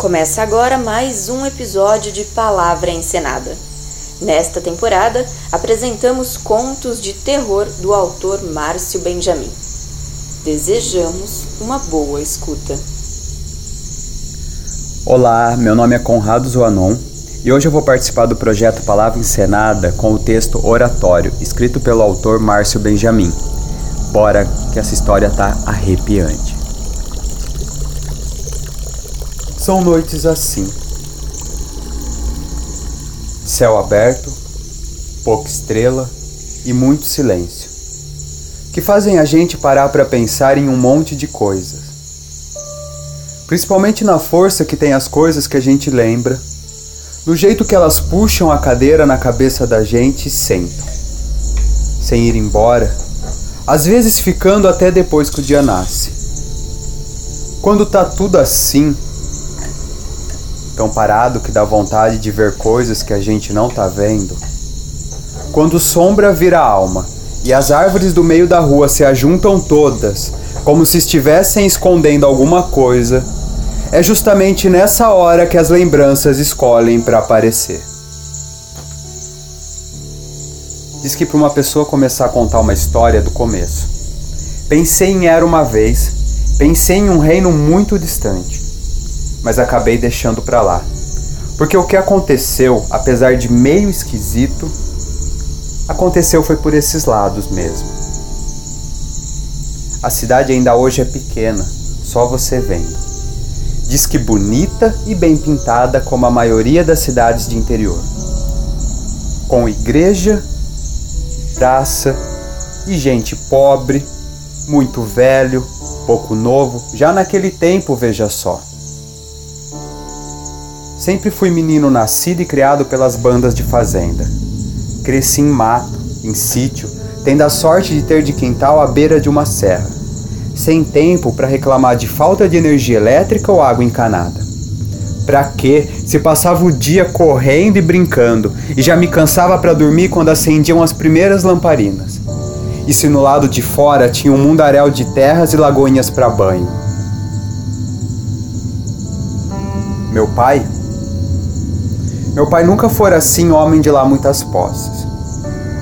Começa agora mais um episódio de Palavra Encenada. Nesta temporada, apresentamos contos de terror do autor Márcio Benjamin. Desejamos uma boa escuta. Olá, meu nome é Conrado Zoanon e hoje eu vou participar do projeto Palavra Encenada com o texto Oratório, escrito pelo autor Márcio Benjamin. Bora que essa história tá arrepiante. São noites assim. Céu aberto, pouca estrela e muito silêncio, que fazem a gente parar para pensar em um monte de coisas. Principalmente na força que tem as coisas que a gente lembra, no jeito que elas puxam a cadeira na cabeça da gente e sentam, sem ir embora, às vezes ficando até depois que o dia nasce. Quando tá tudo assim, tão parado que dá vontade de ver coisas que a gente não tá vendo. Quando sombra vira alma e as árvores do meio da rua se ajuntam todas, como se estivessem escondendo alguma coisa, é justamente nessa hora que as lembranças escolhem para aparecer. Diz que para uma pessoa começar a contar uma história do começo. Pensei em Era uma vez, pensei em um reino muito distante mas acabei deixando para lá. Porque o que aconteceu, apesar de meio esquisito, aconteceu foi por esses lados mesmo. A cidade ainda hoje é pequena, só você vendo. Diz que bonita e bem pintada como a maioria das cidades de interior. Com igreja, praça e gente pobre, muito velho, pouco novo, já naquele tempo, veja só. Sempre fui menino nascido e criado pelas bandas de fazenda. Cresci em mato, em sítio, tendo a sorte de ter de quintal à beira de uma serra, sem tempo para reclamar de falta de energia elétrica ou água encanada. Pra quê? Se passava o dia correndo e brincando, e já me cansava para dormir quando acendiam as primeiras lamparinas. E se no lado de fora tinha um mundaréu de terras e lagoinhas para banho. Meu pai, meu pai nunca fora assim homem de lá muitas posses,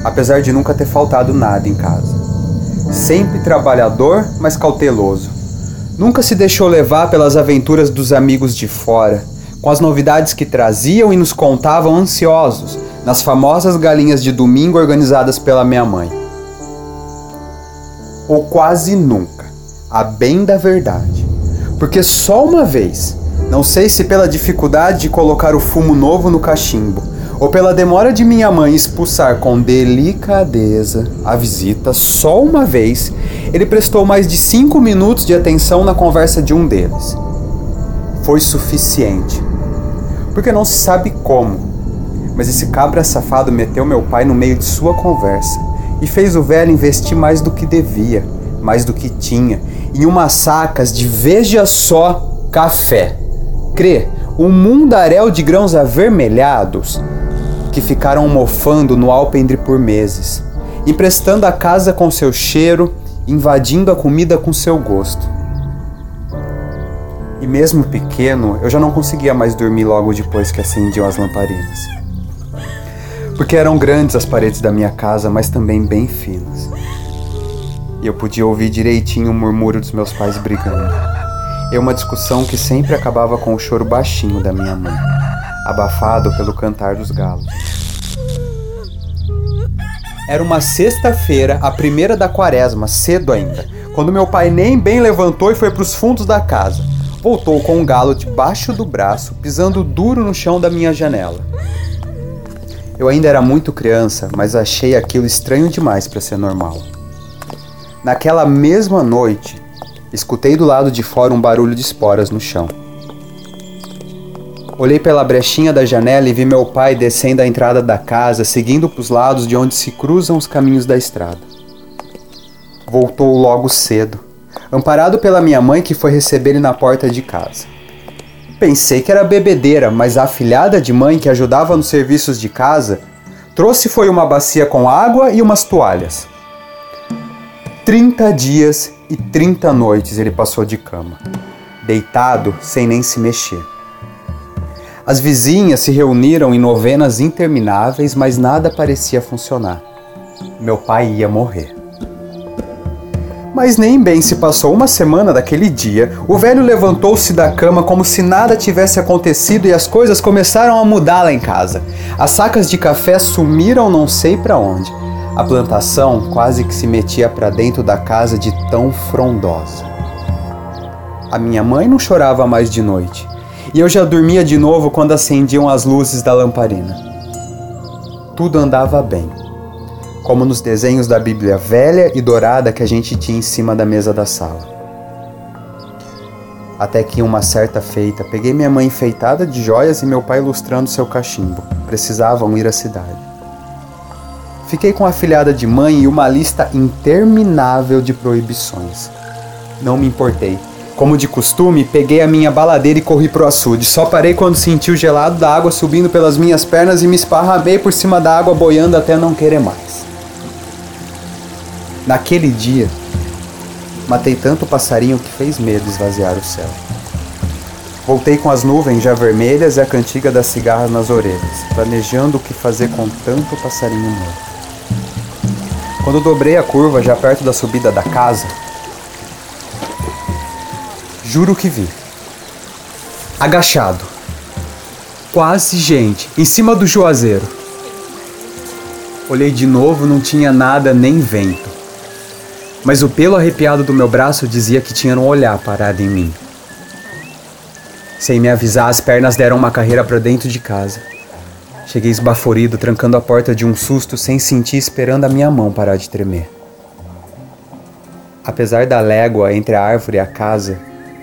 apesar de nunca ter faltado nada em casa. Sempre trabalhador, mas cauteloso. Nunca se deixou levar pelas aventuras dos amigos de fora, com as novidades que traziam e nos contavam ansiosos nas famosas galinhas de domingo organizadas pela minha mãe. Ou quase nunca, a bem da verdade. Porque só uma vez, não sei se pela dificuldade de colocar o fumo novo no cachimbo, ou pela demora de minha mãe expulsar com delicadeza a visita só uma vez, ele prestou mais de cinco minutos de atenção na conversa de um deles. Foi suficiente. Porque não se sabe como, mas esse cabra safado meteu meu pai no meio de sua conversa e fez o velho investir mais do que devia, mais do que tinha, em umas sacas de veja só café crê um mundaréu de grãos avermelhados que ficaram mofando no alpendre por meses, emprestando a casa com seu cheiro, invadindo a comida com seu gosto. E mesmo pequeno, eu já não conseguia mais dormir logo depois que acendiam as lamparinas. Porque eram grandes as paredes da minha casa, mas também bem finas. E eu podia ouvir direitinho o murmúrio dos meus pais brigando é uma discussão que sempre acabava com o choro baixinho da minha mãe, abafado pelo cantar dos galos. Era uma sexta-feira, a primeira da quaresma, cedo ainda, quando meu pai nem bem levantou e foi para os fundos da casa. Voltou com um galo debaixo do braço, pisando duro no chão da minha janela. Eu ainda era muito criança, mas achei aquilo estranho demais para ser normal. Naquela mesma noite, Escutei do lado de fora um barulho de esporas no chão. Olhei pela brechinha da janela e vi meu pai descendo a entrada da casa, seguindo para os lados de onde se cruzam os caminhos da estrada. Voltou logo cedo, amparado pela minha mãe que foi receber ele na porta de casa. Pensei que era bebedeira, mas a afilhada de mãe que ajudava nos serviços de casa trouxe foi uma bacia com água e umas toalhas. Trinta dias e trinta noites ele passou de cama, deitado sem nem se mexer. As vizinhas se reuniram em novenas intermináveis, mas nada parecia funcionar. Meu pai ia morrer. Mas nem bem se passou uma semana daquele dia, o velho levantou-se da cama como se nada tivesse acontecido e as coisas começaram a mudar lá em casa. As sacas de café sumiram não sei para onde. A plantação quase que se metia para dentro da casa de tão frondosa. A minha mãe não chorava mais de noite, e eu já dormia de novo quando acendiam as luzes da lamparina. Tudo andava bem como nos desenhos da Bíblia velha e dourada que a gente tinha em cima da mesa da sala. Até que, uma certa feita, peguei minha mãe enfeitada de joias e meu pai ilustrando seu cachimbo. Precisavam ir à cidade. Fiquei com a filhada de mãe e uma lista interminável de proibições. Não me importei. Como de costume, peguei a minha baladeira e corri pro açude. Só parei quando senti o gelado da água subindo pelas minhas pernas e me esparramei por cima da água boiando até não querer mais. Naquele dia, matei tanto passarinho que fez medo esvaziar o céu. Voltei com as nuvens já vermelhas e a cantiga das cigarras nas orelhas, planejando o que fazer com tanto passarinho morto. Quando dobrei a curva já perto da subida da casa, juro que vi. Agachado, quase gente, em cima do juazeiro. Olhei de novo, não tinha nada nem vento mas o pelo arrepiado do meu braço dizia que tinha um olhar parado em mim. Sem me avisar, as pernas deram uma carreira para dentro de casa. Cheguei esbaforido, trancando a porta de um susto, sem sentir, esperando a minha mão parar de tremer. Apesar da légua entre a árvore e a casa,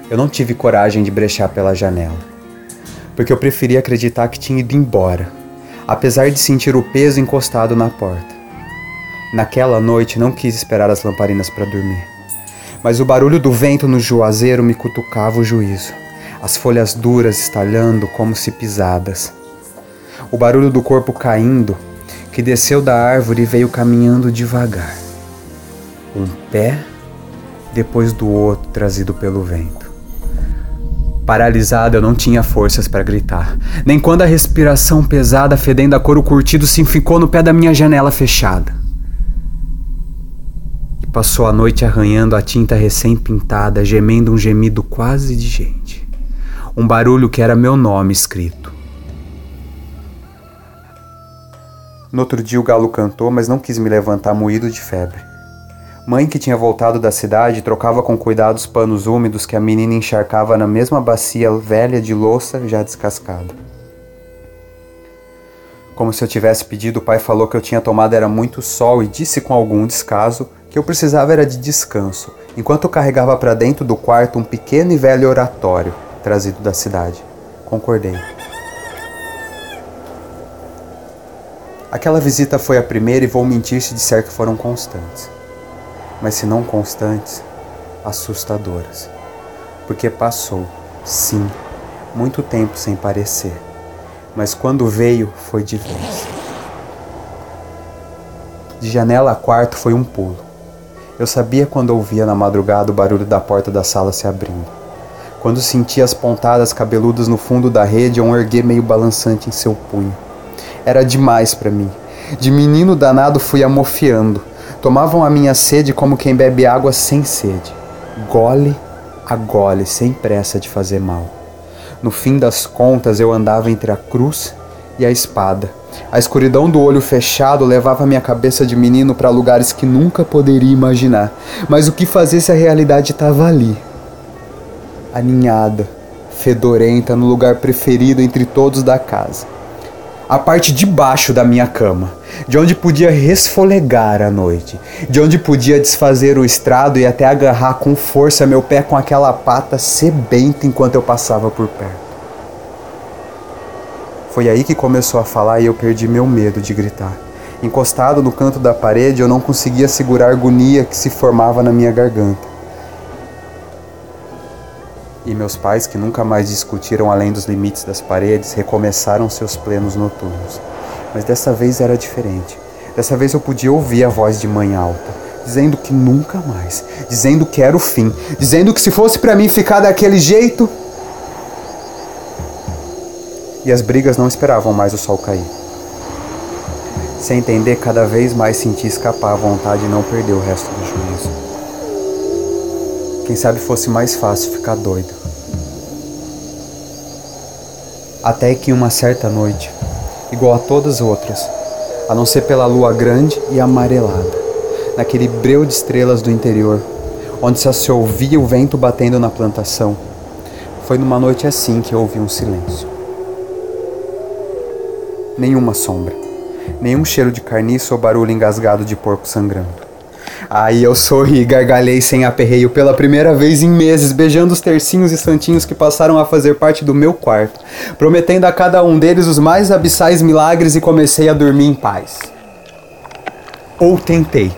eu não tive coragem de brechar pela janela, porque eu preferia acreditar que tinha ido embora, apesar de sentir o peso encostado na porta. Naquela noite não quis esperar as lamparinas para dormir. Mas o barulho do vento no juazeiro me cutucava o juízo, as folhas duras estalhando como se pisadas. O barulho do corpo caindo, que desceu da árvore e veio caminhando devagar. Um pé depois do outro trazido pelo vento. Paralisado, eu não tinha forças para gritar, nem quando a respiração pesada fedendo a couro curtido se ficou no pé da minha janela fechada. Passou a noite arranhando a tinta recém-pintada, gemendo um gemido quase de gente. Um barulho que era meu nome escrito. No outro dia o galo cantou, mas não quis me levantar moído de febre. Mãe, que tinha voltado da cidade, trocava com cuidado os panos úmidos que a menina encharcava na mesma bacia velha de louça já descascada. Como se eu tivesse pedido, o pai falou que eu tinha tomado era muito sol e disse com algum descaso que eu precisava era de descanso, enquanto carregava para dentro do quarto um pequeno e velho oratório trazido da cidade. Concordei. Aquela visita foi a primeira e vou mentir se disser que foram constantes. Mas se não constantes, assustadoras. Porque passou, sim, muito tempo sem parecer. Mas quando veio, foi de vez. De janela a quarto foi um pulo. Eu sabia quando ouvia na madrugada o barulho da porta da sala se abrindo. Quando sentia as pontadas cabeludas no fundo da rede um erguer meio balançante em seu punho. Era demais para mim. De menino danado fui amofiando. Tomavam a minha sede como quem bebe água sem sede. Gole a gole, sem pressa de fazer mal. No fim das contas, eu andava entre a cruz e a espada a escuridão do olho fechado levava minha cabeça de menino para lugares que nunca poderia imaginar. Mas o que fazer se a realidade estava ali? Aninhada, fedorenta, no lugar preferido entre todos da casa. A parte de baixo da minha cama, de onde podia resfolegar a noite, de onde podia desfazer o estrado e até agarrar com força meu pé com aquela pata sebenta enquanto eu passava por perto. Foi aí que começou a falar e eu perdi meu medo de gritar. Encostado no canto da parede, eu não conseguia segurar a agonia que se formava na minha garganta. E meus pais, que nunca mais discutiram além dos limites das paredes, recomeçaram seus plenos noturnos. Mas dessa vez era diferente. Dessa vez eu podia ouvir a voz de mãe alta, dizendo que nunca mais, dizendo que era o fim, dizendo que se fosse para mim ficar daquele jeito, E as brigas não esperavam mais o sol cair. Sem entender, cada vez mais senti escapar a vontade de não perder o resto do juízo. Quem sabe fosse mais fácil ficar doido. Até que uma certa noite, igual a todas as outras, a não ser pela lua grande e amarelada, naquele breu de estrelas do interior, onde só se ouvia o vento batendo na plantação, foi numa noite assim que eu ouvi um silêncio. Nenhuma sombra, nenhum cheiro de carniça ou barulho engasgado de porco sangrando. Aí eu sorri gargalhei sem aperreio pela primeira vez em meses, beijando os tercinhos e santinhos que passaram a fazer parte do meu quarto, prometendo a cada um deles os mais abissais milagres e comecei a dormir em paz. Ou tentei,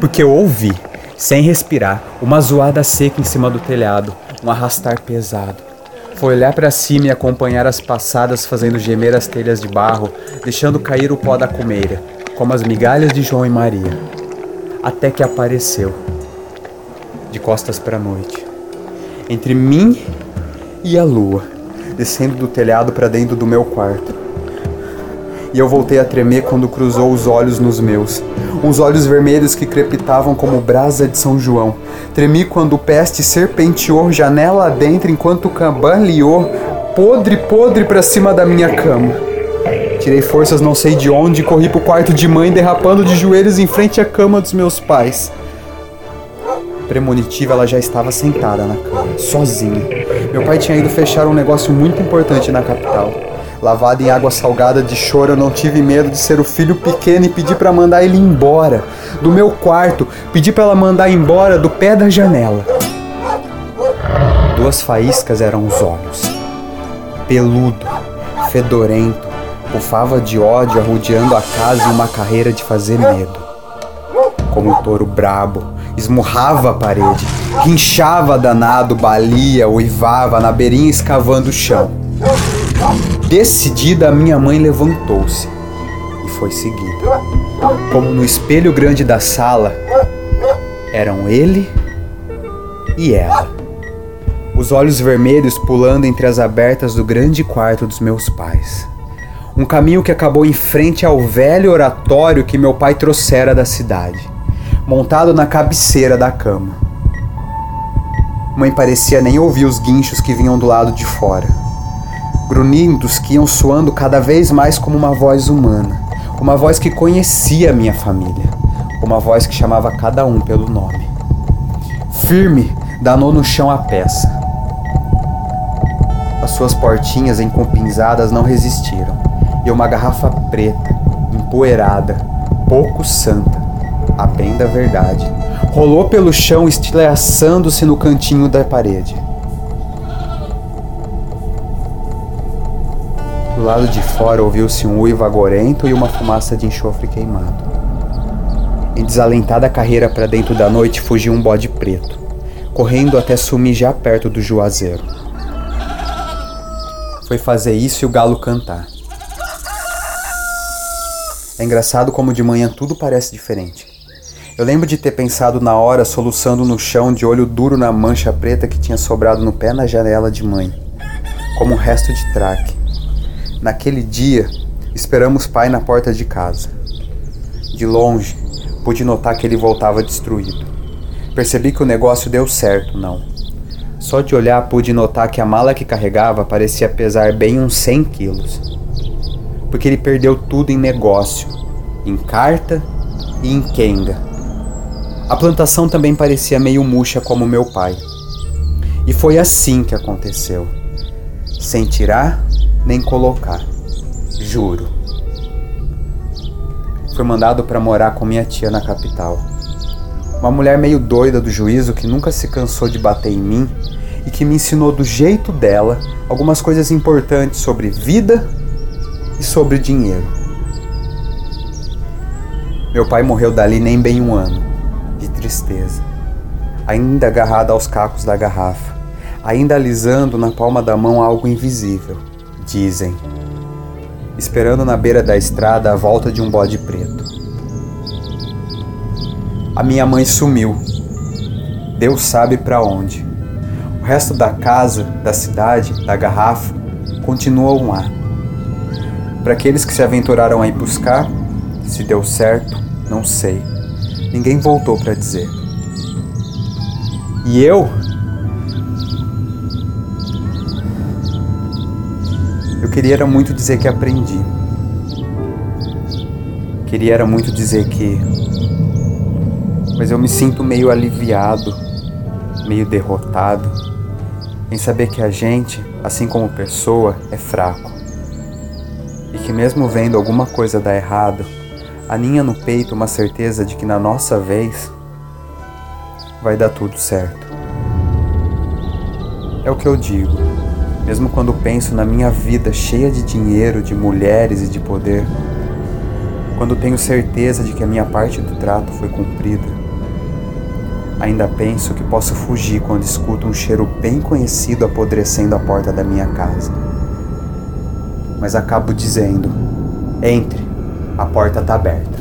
porque eu ouvi, sem respirar, uma zoada seca em cima do telhado, um arrastar pesado. Foi olhar para cima e acompanhar as passadas fazendo gemer as telhas de barro, deixando cair o pó da cumeira, como as migalhas de João e Maria. Até que apareceu, de costas para a noite, entre mim e a lua, descendo do telhado para dentro do meu quarto. E eu voltei a tremer quando cruzou os olhos nos meus, uns olhos vermelhos que crepitavam como brasa de São João. Tremi quando o peste serpenteou janela adentro enquanto cambaleou, podre, podre para cima da minha cama. Tirei forças não sei de onde e corri pro quarto de mãe, derrapando de joelhos em frente à cama dos meus pais. Premonitiva, ela já estava sentada na cama, sozinha. Meu pai tinha ido fechar um negócio muito importante na capital. Lavado em água salgada de choro, eu não tive medo de ser o filho pequeno e pedi para mandar ele embora do meu quarto. Pedi para ela mandar embora do pé da janela. Duas faíscas eram os olhos. Peludo, fedorento, bufava de ódio arrodeando a casa em uma carreira de fazer medo. Como um touro brabo, esmurrava a parede, rinchava danado, balia, uivava, na beirinha escavando o chão. Decidida, minha mãe levantou-se e foi seguida. Como no espelho grande da sala, eram ele e ela. Os olhos vermelhos pulando entre as abertas do grande quarto dos meus pais. Um caminho que acabou em frente ao velho oratório que meu pai trouxera da cidade, montado na cabeceira da cama. Mãe parecia nem ouvir os guinchos que vinham do lado de fora grunhidos que iam soando cada vez mais como uma voz humana, uma voz que conhecia minha família, uma voz que chamava cada um pelo nome. Firme, danou no chão a peça. As suas portinhas encompinzadas não resistiram, e uma garrafa preta, empoeirada, pouco santa, a bem da verdade, rolou pelo chão estilhaçando-se no cantinho da parede. Do lado de fora ouviu-se um uivo agorento e uma fumaça de enxofre queimado. Em desalentada carreira para dentro da noite fugiu um bode preto, correndo até sumir já perto do juazeiro. Foi fazer isso e o galo cantar. É engraçado como de manhã tudo parece diferente. Eu lembro de ter pensado na hora, soluçando no chão, de olho duro na mancha preta que tinha sobrado no pé na janela de mãe, como um resto de traque. Naquele dia, esperamos pai na porta de casa. De longe, pude notar que ele voltava destruído. Percebi que o negócio deu certo, não. Só de olhar pude notar que a mala que carregava parecia pesar bem uns 100 quilos. Porque ele perdeu tudo em negócio, em carta e em quenga. A plantação também parecia meio murcha como meu pai. E foi assim que aconteceu. Sem tirar nem colocar. Juro. Fui mandado para morar com minha tia na capital. Uma mulher meio doida do juízo que nunca se cansou de bater em mim e que me ensinou do jeito dela algumas coisas importantes sobre vida e sobre dinheiro. Meu pai morreu dali nem bem um ano, de tristeza, ainda agarrado aos cacos da garrafa, ainda alisando na palma da mão algo invisível dizem, esperando na beira da estrada a volta de um bode preto. A minha mãe sumiu. Deus sabe para onde. O resto da casa, da cidade, da garrafa continuam lá, Para aqueles que se aventuraram a ir buscar, se deu certo, não sei. Ninguém voltou para dizer. E eu? Eu queria era muito dizer que aprendi. Queria era muito dizer que. Mas eu me sinto meio aliviado, meio derrotado, em saber que a gente, assim como pessoa, é fraco. Que mesmo vendo alguma coisa dar errado, aninha no peito uma certeza de que na nossa vez vai dar tudo certo. É o que eu digo, mesmo quando penso na minha vida cheia de dinheiro, de mulheres e de poder, quando tenho certeza de que a minha parte do trato foi cumprida, ainda penso que posso fugir quando escuto um cheiro bem conhecido apodrecendo a porta da minha casa. Mas acabo dizendo: entre, a porta está aberta.